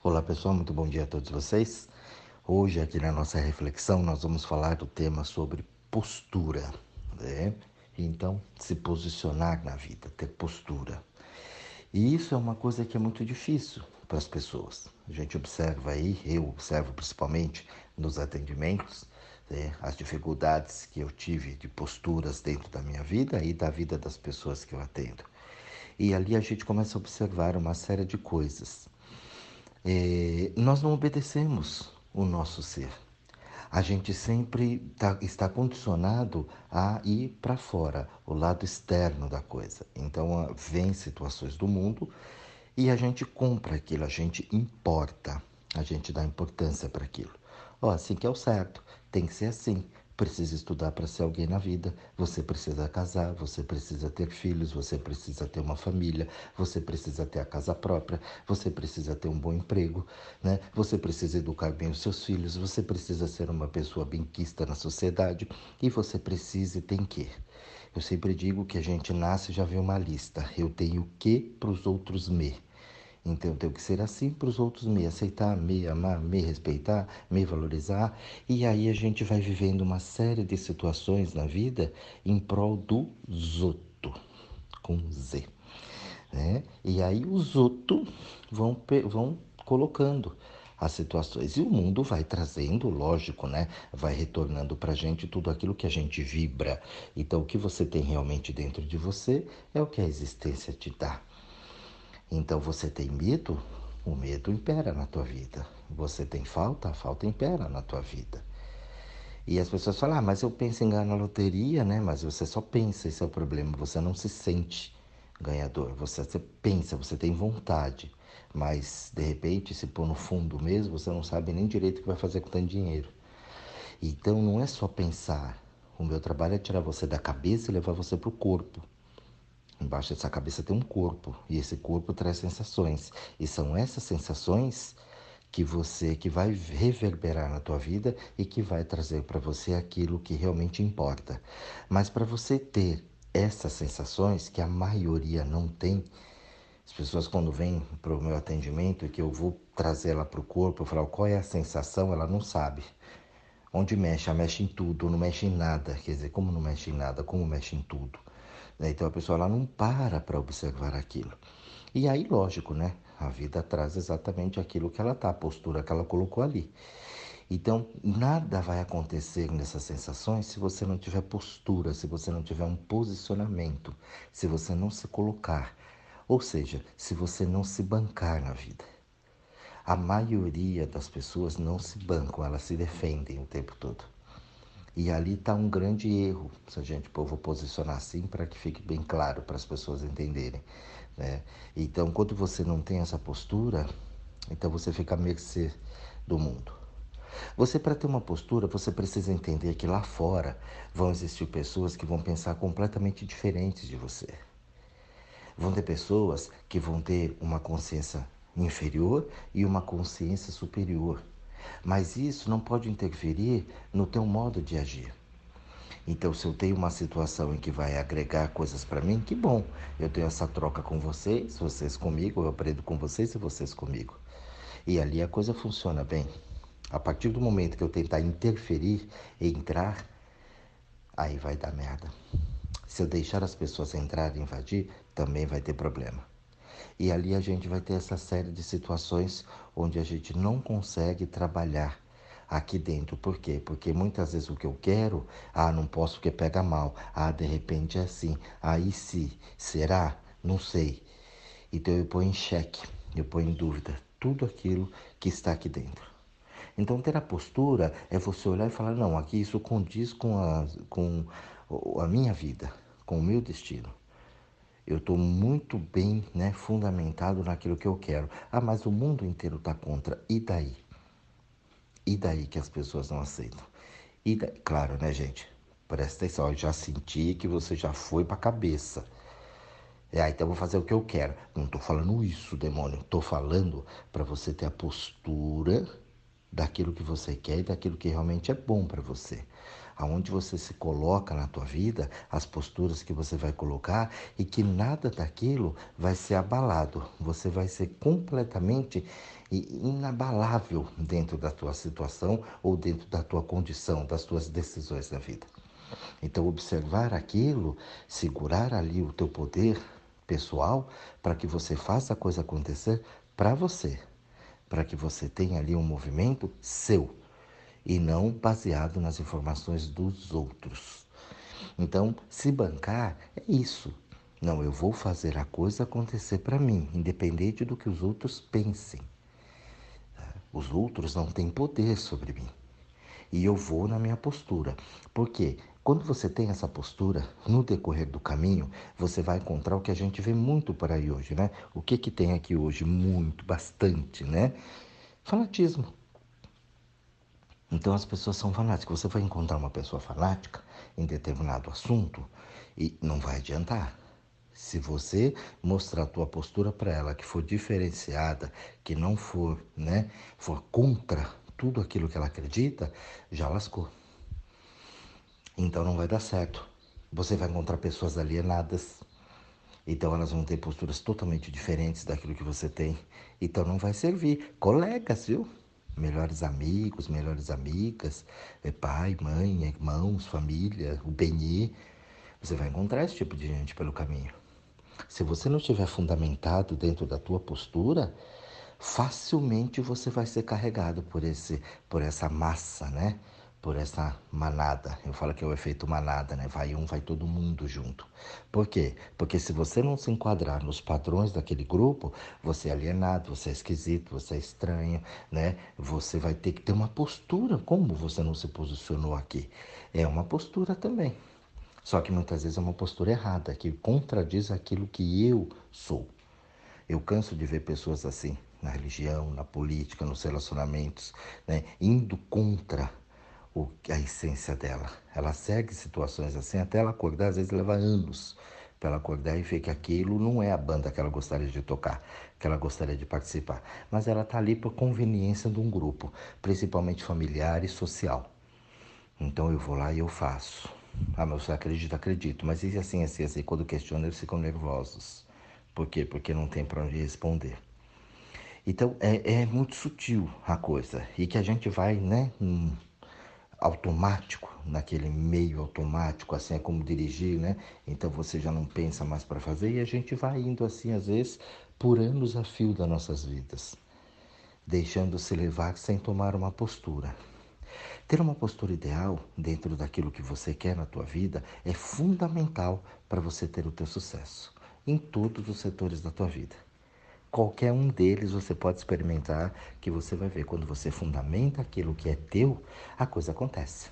Olá pessoal, muito bom dia a todos vocês. Hoje, aqui na nossa reflexão, nós vamos falar do tema sobre postura. Né? Então, se posicionar na vida, ter postura. E isso é uma coisa que é muito difícil para as pessoas. A gente observa aí, eu observo principalmente nos atendimentos, né? as dificuldades que eu tive de posturas dentro da minha vida e da vida das pessoas que eu atendo. E ali a gente começa a observar uma série de coisas é, nós não obedecemos o nosso ser. A gente sempre tá, está condicionado a ir para fora, o lado externo da coisa. Então, vem situações do mundo e a gente compra aquilo, a gente importa, a gente dá importância para aquilo. Oh, assim que é o certo, tem que ser assim precisa estudar para ser alguém na vida, você precisa casar, você precisa ter filhos, você precisa ter uma família, você precisa ter a casa própria, você precisa ter um bom emprego, né? Você precisa educar bem os seus filhos, você precisa ser uma pessoa benquista na sociedade e você precisa e tem que. Eu sempre digo que a gente nasce e já vê uma lista. Eu tenho que para os outros me. Então eu tenho que ser assim para os outros me aceitar, me amar, me respeitar, me valorizar. E aí a gente vai vivendo uma série de situações na vida em prol do zoto, com Z. Né? E aí os zoto vão, vão colocando as situações. E o mundo vai trazendo, lógico, né? Vai retornando para a gente tudo aquilo que a gente vibra. Então, o que você tem realmente dentro de você é o que a existência te dá. Então você tem medo, o medo impera na tua vida. Você tem falta, a falta impera na tua vida. E as pessoas falam, ah, mas eu penso em ganhar na loteria, né? Mas você só pensa, esse é o problema. Você não se sente ganhador. Você, você pensa, você tem vontade. Mas, de repente, se pôr no fundo mesmo, você não sabe nem direito o que vai fazer com tanto dinheiro. Então, não é só pensar. O meu trabalho é tirar você da cabeça e levar você para o corpo. Embaixo dessa cabeça tem um corpo e esse corpo traz sensações. E são essas sensações que você que vai reverberar na tua vida e que vai trazer para você aquilo que realmente importa. Mas para você ter essas sensações que a maioria não tem, as pessoas quando vêm para o meu atendimento e que eu vou trazer ela para o corpo, eu falo qual é a sensação, ela não sabe. Onde mexe, ela mexe em tudo, não mexe em nada. Quer dizer, como não mexe em nada, como mexe em tudo. Né? Então a pessoa ela não para para observar aquilo. E aí, lógico, né? A vida traz exatamente aquilo que ela tá, a postura que ela colocou ali. Então, nada vai acontecer nessas sensações se você não tiver postura, se você não tiver um posicionamento, se você não se colocar. Ou seja, se você não se bancar na vida. A maioria das pessoas não se bancam, elas se defendem o tempo todo. E ali está um grande erro, se a gente pô, vou posicionar assim para que fique bem claro para as pessoas entenderem. Né? Então, quando você não tem essa postura, então você fica à mercê do mundo. Você, para ter uma postura, você precisa entender que lá fora vão existir pessoas que vão pensar completamente diferentes de você. Vão ter pessoas que vão ter uma consciência inferior e uma consciência superior. Mas isso não pode interferir no teu modo de agir. Então, se eu tenho uma situação em que vai agregar coisas para mim, que bom. Eu tenho essa troca com vocês, vocês comigo, eu aprendo com vocês e vocês comigo. E ali a coisa funciona bem. A partir do momento que eu tentar interferir, entrar, aí vai dar merda. Se eu deixar as pessoas entrarem e invadir, também vai ter problema. E ali a gente vai ter essa série de situações onde a gente não consegue trabalhar aqui dentro. Por quê? Porque muitas vezes o que eu quero, ah, não posso porque pega mal. Ah, de repente é assim. Aí se, será? Não sei. Então eu ponho em xeque, eu ponho em dúvida tudo aquilo que está aqui dentro. Então ter a postura é você olhar e falar, não, aqui isso condiz com a, com a minha vida, com o meu destino eu estou muito bem né, fundamentado naquilo que eu quero. Ah, mas o mundo inteiro está contra. E daí? E daí que as pessoas não aceitam? E daí? Claro, né, gente? Presta atenção, eu já senti que você já foi para a cabeça. É, então eu vou fazer o que eu quero. Não estou falando isso, demônio. Estou falando para você ter a postura daquilo que você quer e daquilo que realmente é bom para você. Aonde você se coloca na tua vida, as posturas que você vai colocar e que nada daquilo vai ser abalado. Você vai ser completamente inabalável dentro da tua situação ou dentro da tua condição, das tuas decisões da vida. Então, observar aquilo, segurar ali o teu poder pessoal para que você faça a coisa acontecer para você, para que você tenha ali um movimento seu e não baseado nas informações dos outros. Então, se bancar é isso. Não, eu vou fazer a coisa acontecer para mim, independente do que os outros pensem. Os outros não têm poder sobre mim. E eu vou na minha postura. Por quê? Quando você tem essa postura, no decorrer do caminho, você vai encontrar o que a gente vê muito por aí hoje, né? O que que tem aqui hoje? Muito, bastante, né? Fanatismo. Então as pessoas são fanáticas. Você vai encontrar uma pessoa fanática em determinado assunto e não vai adiantar. Se você mostrar a tua postura para ela que for diferenciada, que não for, né, for contra tudo aquilo que ela acredita, já lascou. Então não vai dar certo. Você vai encontrar pessoas alienadas. Então elas vão ter posturas totalmente diferentes daquilo que você tem. Então não vai servir. Colegas, viu? Melhores amigos, melhores amigas, é pai, mãe, irmãos, família, o benê. Você vai encontrar esse tipo de gente pelo caminho. Se você não estiver fundamentado dentro da tua postura, facilmente você vai ser carregado por esse por essa massa, né? Por essa manada. Eu falo que é o efeito manada, né? Vai um, vai todo mundo junto. Por quê? Porque se você não se enquadrar nos padrões daquele grupo, você é alienado, você é esquisito, você é estranho, né? Você vai ter que ter uma postura. Como você não se posicionou aqui? É uma postura também. Só que muitas vezes é uma postura errada, que contradiz aquilo que eu sou. Eu canso de ver pessoas assim, na religião, na política, nos relacionamentos, né? indo contra o, a essência dela. Ela segue situações assim até ela acordar, às vezes leva anos para ela acordar e ver que aquilo não é a banda que ela gostaria de tocar, que ela gostaria de participar. Mas ela está ali por conveniência de um grupo, principalmente familiar e social. Então eu vou lá e eu faço. Ah, mas você acredita? Acredito. Mas e assim, assim, assim? Quando questionam, eles ficam nervosos. Por quê? Porque não tem para onde responder. Então é, é muito sutil a coisa. E que a gente vai, né? Hum, automático, naquele meio automático, assim é como dirigir, né? Então você já não pensa mais para fazer e a gente vai indo assim, às vezes, por anos a fio das nossas vidas, deixando-se levar sem tomar uma postura. Ter uma postura ideal dentro daquilo que você quer na tua vida é fundamental para você ter o teu sucesso em todos os setores da tua vida. Qualquer um deles você pode experimentar, que você vai ver. Quando você fundamenta aquilo que é teu, a coisa acontece.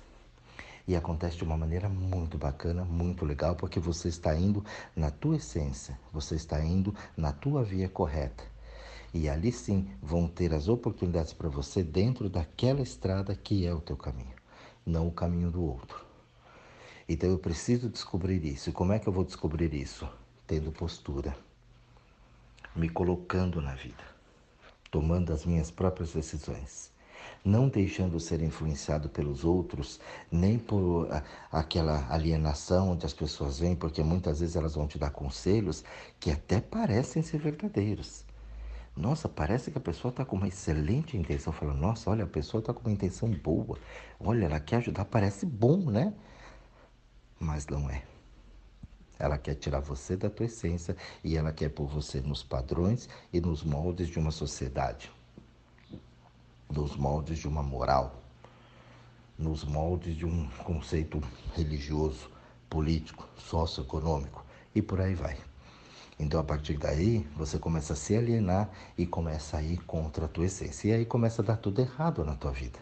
E acontece de uma maneira muito bacana, muito legal, porque você está indo na tua essência, você está indo na tua via correta. E ali sim vão ter as oportunidades para você dentro daquela estrada que é o teu caminho, não o caminho do outro. Então eu preciso descobrir isso. E como é que eu vou descobrir isso? Tendo postura me colocando na vida, tomando as minhas próprias decisões, não deixando ser influenciado pelos outros, nem por aquela alienação onde as pessoas vêm, porque muitas vezes elas vão te dar conselhos que até parecem ser verdadeiros. Nossa, parece que a pessoa está com uma excelente intenção. Fala, nossa, olha, a pessoa está com uma intenção boa. Olha, ela quer ajudar, parece bom, né? Mas não é. Ela quer tirar você da tua essência e ela quer pôr você nos padrões e nos moldes de uma sociedade, nos moldes de uma moral, nos moldes de um conceito religioso, político, socioeconômico e por aí vai. Então, a partir daí, você começa a se alienar e começa a ir contra a tua essência. E aí começa a dar tudo errado na tua vida.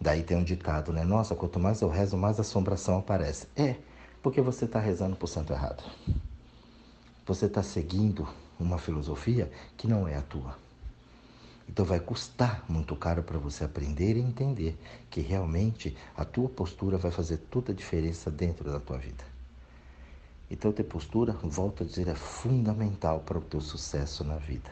Daí tem um ditado, né? Nossa, quanto mais eu rezo, mais assombração aparece. É, porque você está rezando para o santo errado. Você está seguindo uma filosofia que não é a tua. Então vai custar muito caro para você aprender e entender que realmente a tua postura vai fazer toda a diferença dentro da tua vida. Então ter postura, volto a dizer, é fundamental para o teu sucesso na vida.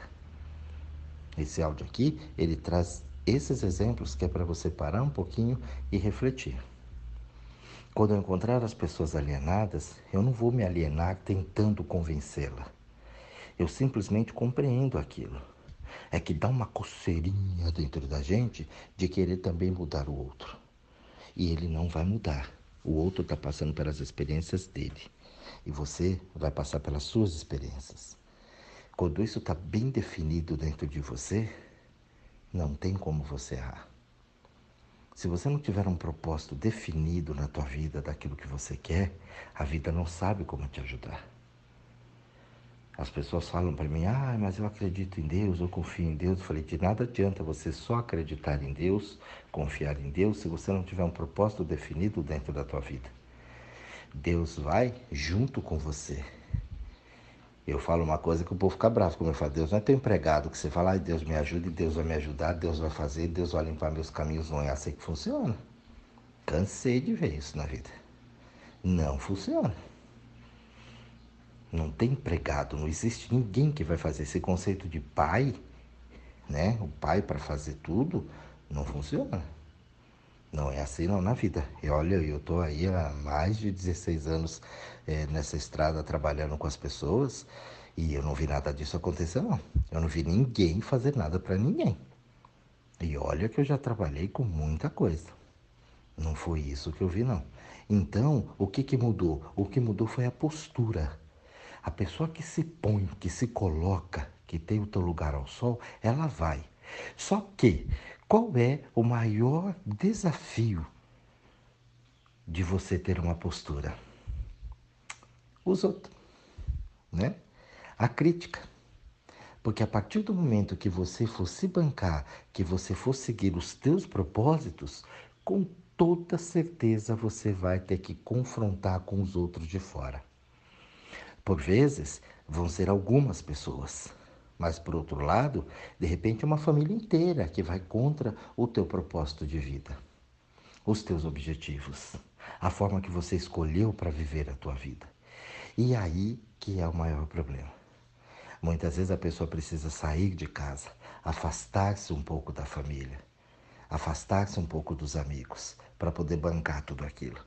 Esse áudio aqui, ele traz esses exemplos que é para você parar um pouquinho e refletir. Quando eu encontrar as pessoas alienadas, eu não vou me alienar tentando convencê-la. Eu simplesmente compreendo aquilo. É que dá uma coceirinha dentro da gente de querer também mudar o outro. E ele não vai mudar. O outro está passando pelas experiências dele. E você vai passar pelas suas experiências. Quando isso está bem definido dentro de você, não tem como você errar. Se você não tiver um propósito definido na tua vida daquilo que você quer, a vida não sabe como te ajudar. As pessoas falam para mim, ah, mas eu acredito em Deus, eu confio em Deus. Eu falei, de nada adianta você só acreditar em Deus, confiar em Deus, se você não tiver um propósito definido dentro da tua vida. Deus vai junto com você. Eu falo uma coisa que o povo fica bravo, como eu falo, Deus não é teu empregado, que você fala, ai, Deus me ajude, Deus vai me ajudar, Deus vai fazer, Deus vai limpar meus caminhos, não é assim que funciona. Cansei de ver isso na vida. Não funciona. Não tem empregado, não existe ninguém que vai fazer esse conceito de pai, né? O pai para fazer tudo, não funciona. Não é assim não na vida. E olha, eu estou aí há mais de 16 anos é, nessa estrada trabalhando com as pessoas e eu não vi nada disso acontecer não. Eu não vi ninguém fazer nada para ninguém. E olha que eu já trabalhei com muita coisa. Não foi isso que eu vi não. Então, o que, que mudou? O que mudou foi a postura. A pessoa que se põe, que se coloca, que tem o teu lugar ao sol, ela vai. Só que qual é o maior desafio de você ter uma postura? Os outros, né? A crítica. Porque a partir do momento que você for se bancar, que você for seguir os teus propósitos, com toda certeza você vai ter que confrontar com os outros de fora. Por vezes, vão ser algumas pessoas, mas, por outro lado, de repente, é uma família inteira que vai contra o teu propósito de vida, os teus objetivos, a forma que você escolheu para viver a tua vida. E aí que é o maior problema. Muitas vezes a pessoa precisa sair de casa, afastar-se um pouco da família, afastar-se um pouco dos amigos, para poder bancar tudo aquilo.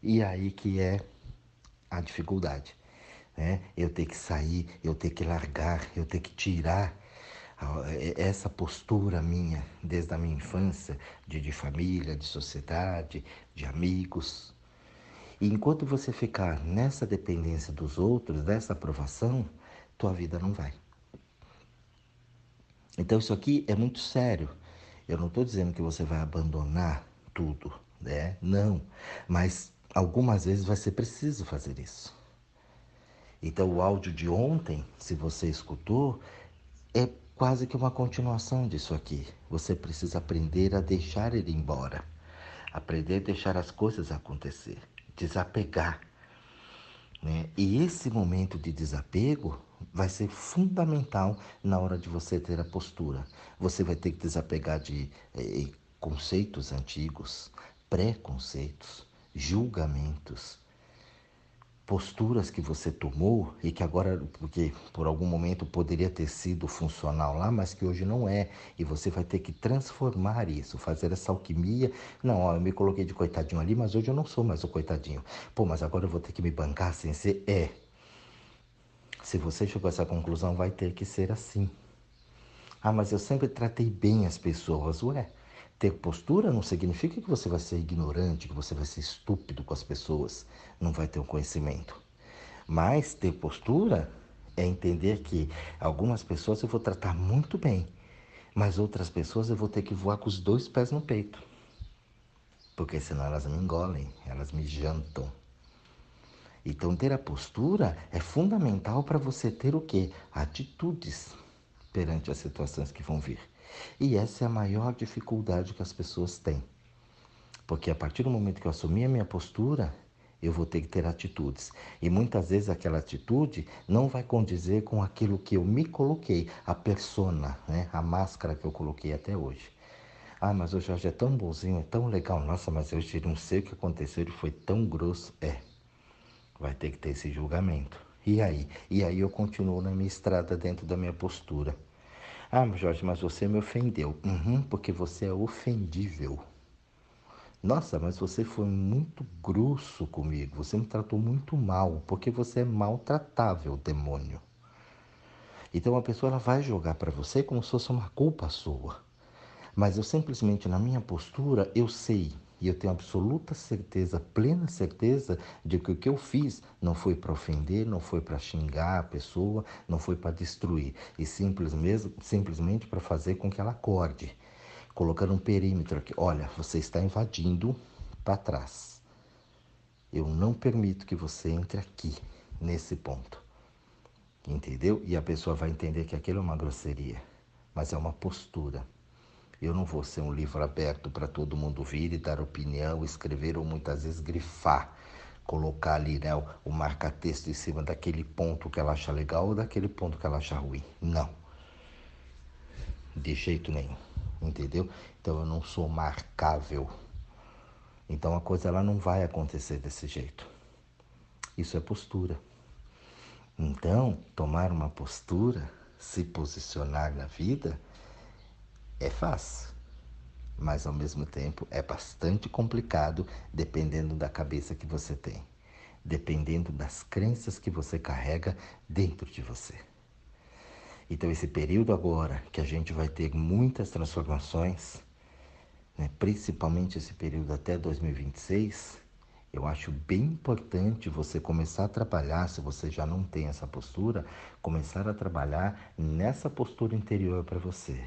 E aí que é a dificuldade né? eu ter que sair, eu ter que largar, eu ter que tirar essa postura minha desde a minha infância, de, de família, de sociedade, de amigos. E enquanto você ficar nessa dependência dos outros, dessa aprovação, tua vida não vai. Então isso aqui é muito sério. Eu não estou dizendo que você vai abandonar tudo, né? Não. Mas algumas vezes vai ser preciso fazer isso. Então, o áudio de ontem, se você escutou, é quase que uma continuação disso aqui. Você precisa aprender a deixar ele embora, aprender a deixar as coisas acontecer, desapegar. Né? E esse momento de desapego vai ser fundamental na hora de você ter a postura. Você vai ter que desapegar de eh, conceitos antigos, preconceitos, julgamentos posturas que você tomou e que agora, porque por algum momento poderia ter sido funcional lá, mas que hoje não é. E você vai ter que transformar isso, fazer essa alquimia. Não, ó, eu me coloquei de coitadinho ali, mas hoje eu não sou mais o coitadinho. Pô, mas agora eu vou ter que me bancar sem ser. É. Se você chegou a essa conclusão, vai ter que ser assim. Ah, mas eu sempre tratei bem as pessoas. Ué, ter postura não significa que você vai ser ignorante, que você vai ser estúpido com as pessoas, não vai ter um conhecimento. Mas ter postura é entender que algumas pessoas eu vou tratar muito bem, mas outras pessoas eu vou ter que voar com os dois pés no peito. Porque senão elas me engolem, elas me jantam. Então ter a postura é fundamental para você ter o quê? Atitudes perante as situações que vão vir. E essa é a maior dificuldade que as pessoas têm. Porque a partir do momento que eu assumir a minha postura, eu vou ter que ter atitudes. E muitas vezes aquela atitude não vai condizer com aquilo que eu me coloquei, a persona, né? a máscara que eu coloquei até hoje. Ah, mas o Jorge é tão bonzinho, é tão legal. Nossa, mas eu não sei o que aconteceu, ele foi tão grosso. É, vai ter que ter esse julgamento. E aí? E aí eu continuo na minha estrada dentro da minha postura. Ah, Jorge, mas você me ofendeu. Uhum, porque você é ofendível. Nossa, mas você foi muito grosso comigo, você me tratou muito mal, porque você é maltratável, demônio. Então a pessoa ela vai jogar para você como se fosse uma culpa sua. Mas eu simplesmente, na minha postura, eu sei e eu tenho absoluta certeza, plena certeza, de que o que eu fiz não foi para ofender, não foi para xingar a pessoa, não foi para destruir, e simplesmente, simplesmente para fazer com que ela acorde, colocando um perímetro aqui. Olha, você está invadindo para trás. Eu não permito que você entre aqui, nesse ponto. Entendeu? E a pessoa vai entender que aquilo é uma grosseria, mas é uma postura. Eu não vou ser um livro aberto para todo mundo vir e dar opinião, escrever ou muitas vezes grifar, colocar ali né, o marca-texto em cima daquele ponto que ela acha legal ou daquele ponto que ela acha ruim. Não. De jeito nenhum. Entendeu? Então eu não sou marcável. Então a coisa ela não vai acontecer desse jeito. Isso é postura. Então, tomar uma postura, se posicionar na vida, é fácil, mas ao mesmo tempo é bastante complicado dependendo da cabeça que você tem, dependendo das crenças que você carrega dentro de você. Então, esse período agora que a gente vai ter muitas transformações, né, principalmente esse período até 2026, eu acho bem importante você começar a trabalhar, se você já não tem essa postura, começar a trabalhar nessa postura interior para você.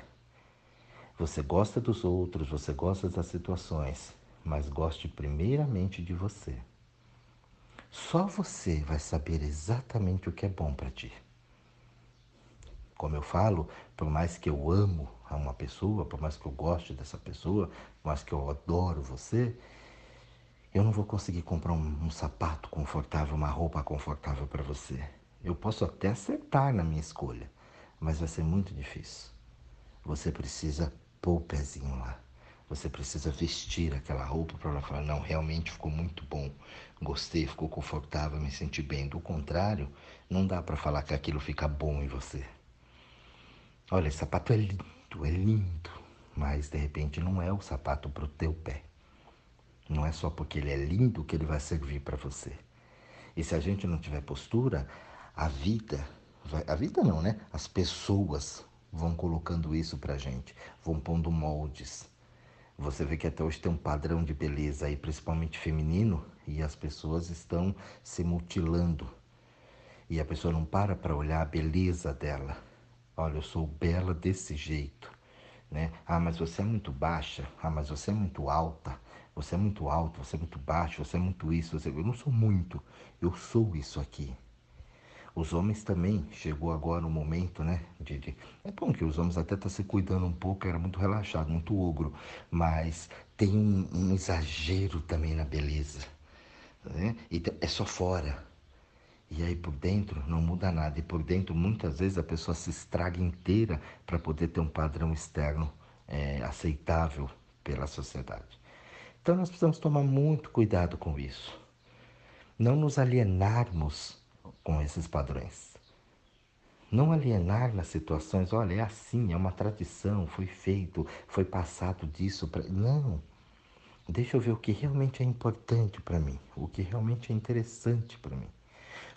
Você gosta dos outros, você gosta das situações, mas goste primeiramente de você. Só você vai saber exatamente o que é bom para ti. Como eu falo, por mais que eu amo a uma pessoa, por mais que eu goste dessa pessoa, por mais que eu adoro você, eu não vou conseguir comprar um, um sapato confortável, uma roupa confortável para você. Eu posso até acertar na minha escolha, mas vai ser muito difícil. Você precisa pôr o pezinho lá. Você precisa vestir aquela roupa para ela falar: não, realmente ficou muito bom, gostei, ficou confortável, me senti bem. Do contrário, não dá para falar que aquilo fica bom em você. Olha, esse sapato é lindo, é lindo, mas de repente não é o sapato para o teu pé. Não é só porque ele é lindo que ele vai servir para você. E se a gente não tiver postura, a vida, vai, a vida não, né? As pessoas vão colocando isso para gente, vão pondo moldes. Você vê que até hoje tem um padrão de beleza aí, principalmente feminino, e as pessoas estão se mutilando. E a pessoa não para para olhar a beleza dela. Olha, eu sou bela desse jeito, né? Ah, mas você é muito baixa. Ah, mas você é muito alta. Você é muito alto, você é muito baixo, você é muito isso. Você... Eu não sou muito, eu sou isso aqui. Os homens também, chegou agora o momento, né? De, de... É bom que os homens até estão tá se cuidando um pouco, era muito relaxado, muito ogro, mas tem um, um exagero também na beleza. Né? E é só fora. E aí por dentro não muda nada. E por dentro, muitas vezes, a pessoa se estraga inteira para poder ter um padrão externo é, aceitável pela sociedade. Então nós precisamos tomar muito cuidado com isso. Não nos alienarmos com esses padrões. Não alienar nas situações, olha, é assim, é uma tradição, foi feito, foi passado disso para. Não. Deixa eu ver o que realmente é importante para mim, o que realmente é interessante para mim,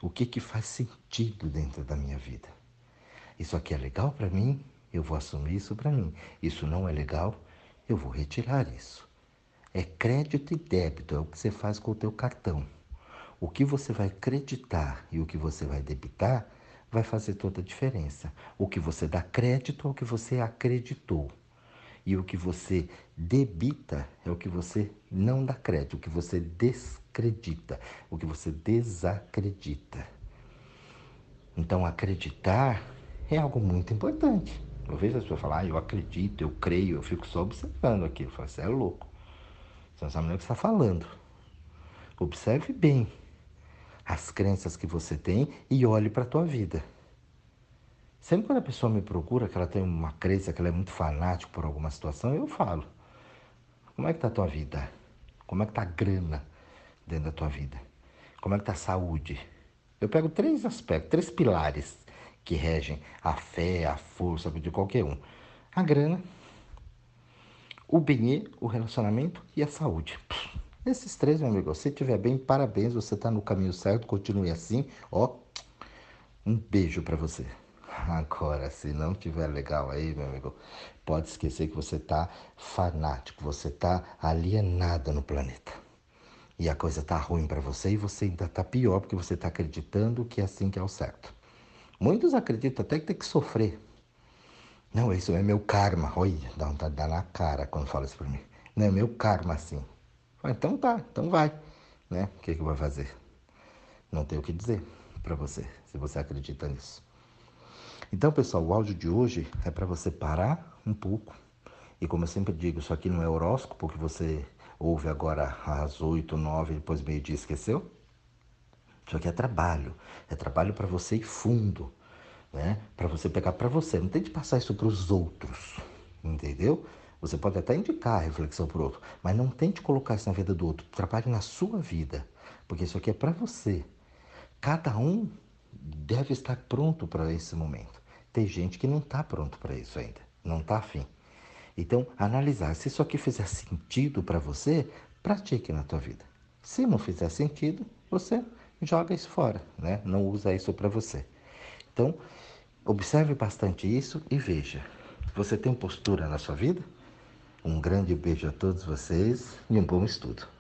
o que, que faz sentido dentro da minha vida. Isso aqui é legal para mim, eu vou assumir isso para mim. Isso não é legal, eu vou retirar isso. É crédito e débito, é o que você faz com o teu cartão. O que você vai acreditar e o que você vai debitar vai fazer toda a diferença. O que você dá crédito é o que você acreditou. E o que você debita é o que você não dá crédito, o que você descredita, o que você desacredita. Então, acreditar é algo muito importante. Eu vejo as pessoas falar, ah, eu acredito, eu creio, eu fico só observando aqui. Eu falo, você é louco. Você não sabe nem o que está falando. Observe bem as crenças que você tem e olhe para a tua vida. Sempre quando a pessoa me procura, que ela tem uma crença, que ela é muito fanática por alguma situação, eu falo: como é que está a tua vida? Como é que está a grana dentro da tua vida? Como é que está a saúde? Eu pego três aspectos, três pilares que regem a fé, a força de qualquer um. A grana, o bem o relacionamento e a saúde. Esses três, meu amigo, se estiver bem, parabéns, você está no caminho certo, continue assim, ó. Um beijo para você. Agora, se não tiver legal aí, meu amigo, pode esquecer que você está fanático, você está alienado no planeta. E a coisa tá ruim para você e você ainda tá pior porque você está acreditando que é assim que é o certo. Muitos acreditam até que tem que sofrer. Não, isso é meu karma. Olha, dá dar na cara quando fala isso para mim. Não é meu karma assim. Então tá, então vai. Né? O que, que vai fazer? Não tem o que dizer para você, se você acredita nisso. Então, pessoal, o áudio de hoje é para você parar um pouco. E como eu sempre digo, isso aqui não é horóscopo que você ouve agora às 8, 9, depois meio-dia esqueceu. Isso aqui é trabalho. É trabalho para você ir fundo, né? Para você pegar para você. Não tente passar isso para os outros, entendeu? Você pode até indicar a reflexão para o outro, mas não tente colocar isso na vida do outro. Trabalhe na sua vida, porque isso aqui é para você. Cada um deve estar pronto para esse momento. Tem gente que não está pronto para isso ainda, não está afim. Então, analisar se isso aqui fizer sentido para você, pratique na tua vida. Se não fizer sentido, você joga isso fora, né? Não usa isso para você. Então, observe bastante isso e veja. Você tem postura na sua vida? Um grande beijo a todos vocês e um bom estudo.